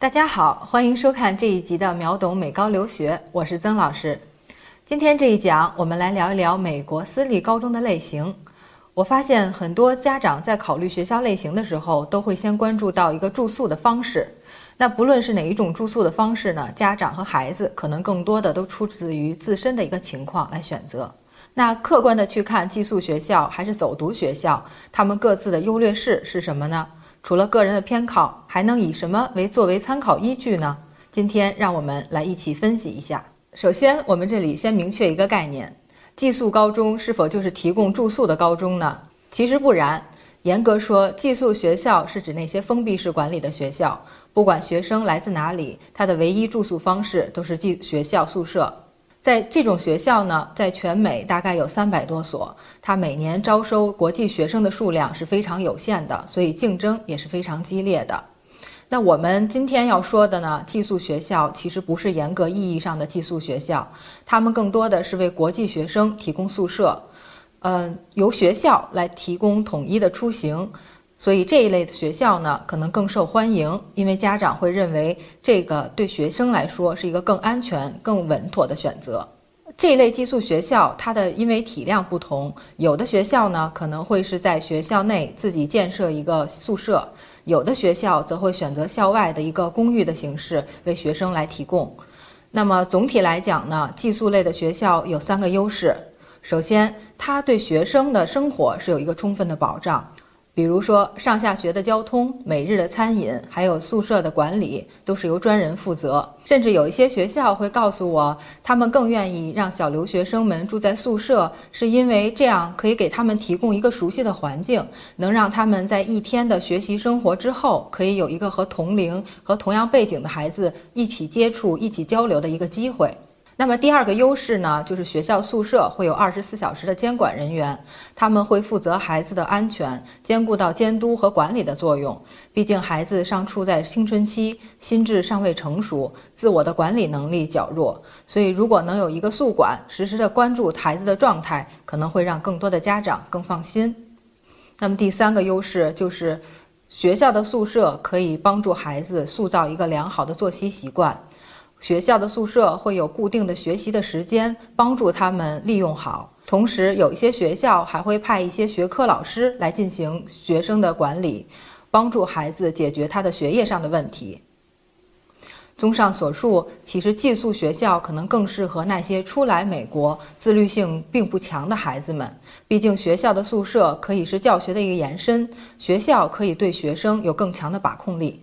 大家好，欢迎收看这一集的秒懂美高留学，我是曾老师。今天这一讲，我们来聊一聊美国私立高中的类型。我发现很多家长在考虑学校类型的时候，都会先关注到一个住宿的方式。那不论是哪一种住宿的方式呢，家长和孩子可能更多的都出自于自身的一个情况来选择。那客观的去看寄宿学校还是走读学校，他们各自的优劣势是什么呢？除了个人的偏考，还能以什么为作为参考依据呢？今天让我们来一起分析一下。首先，我们这里先明确一个概念：寄宿高中是否就是提供住宿的高中呢？其实不然。严格说，寄宿学校是指那些封闭式管理的学校，不管学生来自哪里，他的唯一住宿方式都是寄学校宿舍。在这种学校呢，在全美大概有三百多所，它每年招收国际学生的数量是非常有限的，所以竞争也是非常激烈的。那我们今天要说的呢，寄宿学校其实不是严格意义上的寄宿学校，他们更多的是为国际学生提供宿舍，嗯，由学校来提供统一的出行。所以这一类的学校呢，可能更受欢迎，因为家长会认为这个对学生来说是一个更安全、更稳妥的选择。这一类寄宿学校，它的因为体量不同，有的学校呢可能会是在学校内自己建设一个宿舍，有的学校则会选择校外的一个公寓的形式为学生来提供。那么总体来讲呢，寄宿类的学校有三个优势：首先，它对学生的生活是有一个充分的保障。比如说，上下学的交通、每日的餐饮，还有宿舍的管理，都是由专人负责。甚至有一些学校会告诉我，他们更愿意让小留学生们住在宿舍，是因为这样可以给他们提供一个熟悉的环境，能让他们在一天的学习生活之后，可以有一个和同龄、和同样背景的孩子一起接触、一起交流的一个机会。那么第二个优势呢，就是学校宿舍会有二十四小时的监管人员，他们会负责孩子的安全，兼顾到监督和管理的作用。毕竟孩子尚处在青春期，心智尚未成熟，自我的管理能力较弱，所以如果能有一个宿管实时的关注孩子的状态，可能会让更多的家长更放心。那么第三个优势就是，学校的宿舍可以帮助孩子塑造一个良好的作息习惯。学校的宿舍会有固定的学习的时间，帮助他们利用好。同时，有一些学校还会派一些学科老师来进行学生的管理，帮助孩子解决他的学业上的问题。综上所述，其实寄宿学校可能更适合那些初来美国、自律性并不强的孩子们。毕竟，学校的宿舍可以是教学的一个延伸，学校可以对学生有更强的把控力。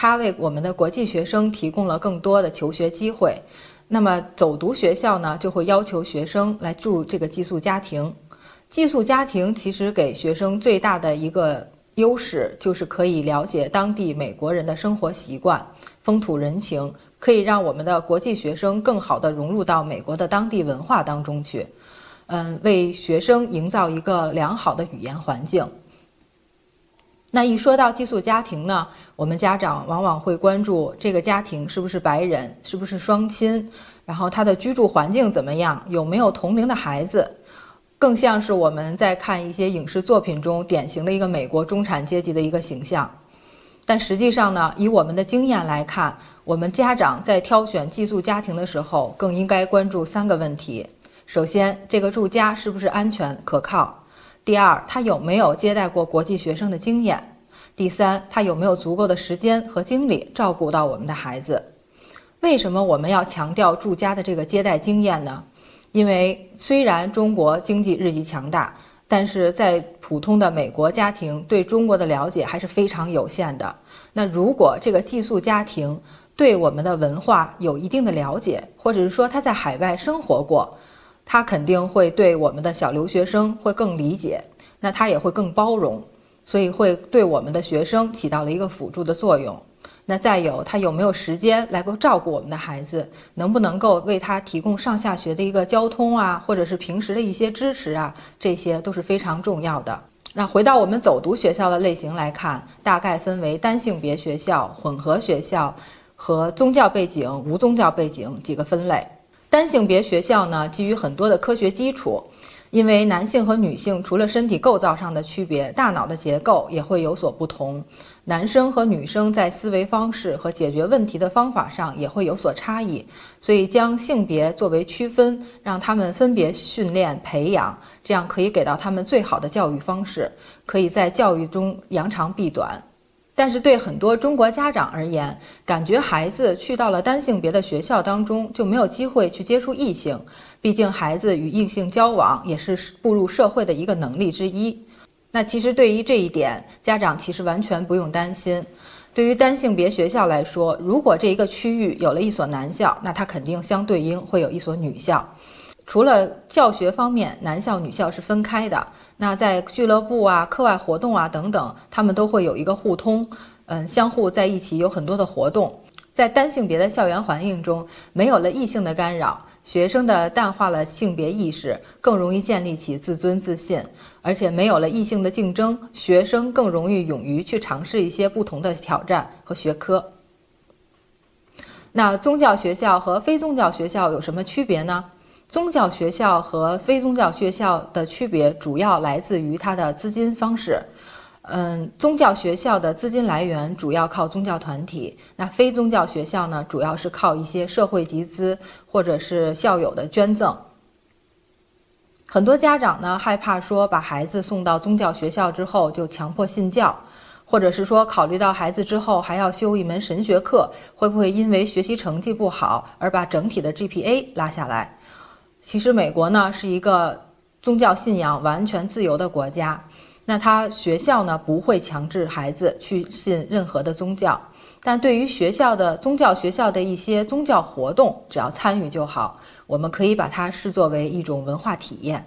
它为我们的国际学生提供了更多的求学机会。那么走读学校呢，就会要求学生来住这个寄宿家庭。寄宿家庭其实给学生最大的一个优势，就是可以了解当地美国人的生活习惯、风土人情，可以让我们的国际学生更好地融入到美国的当地文化当中去。嗯，为学生营造一个良好的语言环境。那一说到寄宿家庭呢，我们家长往往会关注这个家庭是不是白人，是不是双亲，然后他的居住环境怎么样，有没有同龄的孩子，更像是我们在看一些影视作品中典型的一个美国中产阶级的一个形象。但实际上呢，以我们的经验来看，我们家长在挑选寄宿家庭的时候，更应该关注三个问题：首先，这个住家是不是安全可靠？第二，他有没有接待过国际学生的经验？第三，他有没有足够的时间和精力照顾到我们的孩子？为什么我们要强调住家的这个接待经验呢？因为虽然中国经济日益强大，但是在普通的美国家庭对中国的了解还是非常有限的。那如果这个寄宿家庭对我们的文化有一定的了解，或者是说他在海外生活过，他肯定会对我们的小留学生会更理解，那他也会更包容，所以会对我们的学生起到了一个辅助的作用。那再有，他有没有时间来够照顾我们的孩子？能不能够为他提供上下学的一个交通啊，或者是平时的一些支持啊？这些都是非常重要的。那回到我们走读学校的类型来看，大概分为单性别学校、混合学校和宗教背景、无宗教背景几个分类。单性别学校呢，基于很多的科学基础。因为男性和女性除了身体构造上的区别，大脑的结构也会有所不同。男生和女生在思维方式和解决问题的方法上也会有所差异，所以将性别作为区分，让他们分别训练培养，这样可以给到他们最好的教育方式，可以在教育中扬长避短。但是对很多中国家长而言，感觉孩子去到了单性别的学校当中就没有机会去接触异性。毕竟，孩子与异性交往也是步入社会的一个能力之一。那其实对于这一点，家长其实完全不用担心。对于单性别学校来说，如果这一个区域有了一所男校，那它肯定相对应会有一所女校。除了教学方面，男校女校是分开的。那在俱乐部啊、课外活动啊等等，他们都会有一个互通，嗯，相互在一起有很多的活动。在单性别的校园环境中，没有了异性的干扰。学生的淡化了性别意识，更容易建立起自尊自信，而且没有了异性的竞争，学生更容易勇于去尝试一些不同的挑战和学科。那宗教学校和非宗教学校有什么区别呢？宗教学校和非宗教学校的区别主要来自于它的资金方式。嗯，宗教学校的资金来源主要靠宗教团体，那非宗教学校呢，主要是靠一些社会集资或者是校友的捐赠。很多家长呢害怕说把孩子送到宗教学校之后就强迫信教，或者是说考虑到孩子之后还要修一门神学课，会不会因为学习成绩不好而把整体的 GPA 拉下来？其实美国呢是一个宗教信仰完全自由的国家。那他学校呢不会强制孩子去信任何的宗教，但对于学校的宗教学校的一些宗教活动，只要参与就好。我们可以把它视作为一种文化体验。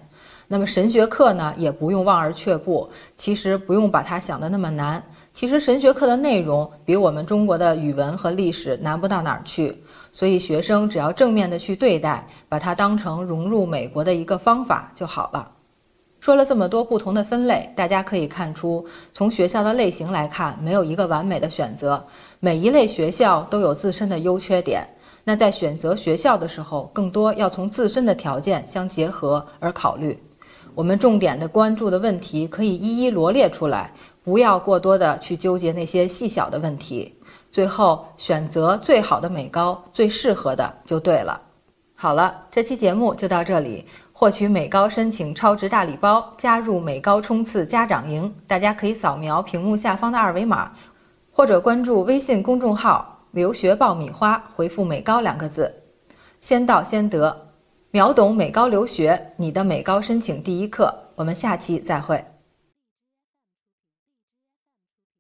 那么神学课呢，也不用望而却步。其实不用把它想的那么难。其实神学课的内容比我们中国的语文和历史难不到哪儿去。所以学生只要正面的去对待，把它当成融入美国的一个方法就好了。说了这么多不同的分类，大家可以看出，从学校的类型来看，没有一个完美的选择。每一类学校都有自身的优缺点。那在选择学校的时候，更多要从自身的条件相结合而考虑。我们重点的关注的问题可以一一罗列出来，不要过多的去纠结那些细小的问题。最后选择最好的美高，最适合的就对了。好了，这期节目就到这里。获取美高申请超值大礼包，加入美高冲刺家长营，大家可以扫描屏幕下方的二维码，或者关注微信公众号“留学爆米花”，回复“美高”两个字，先到先得，秒懂美高留学，你的美高申请第一课。我们下期再会。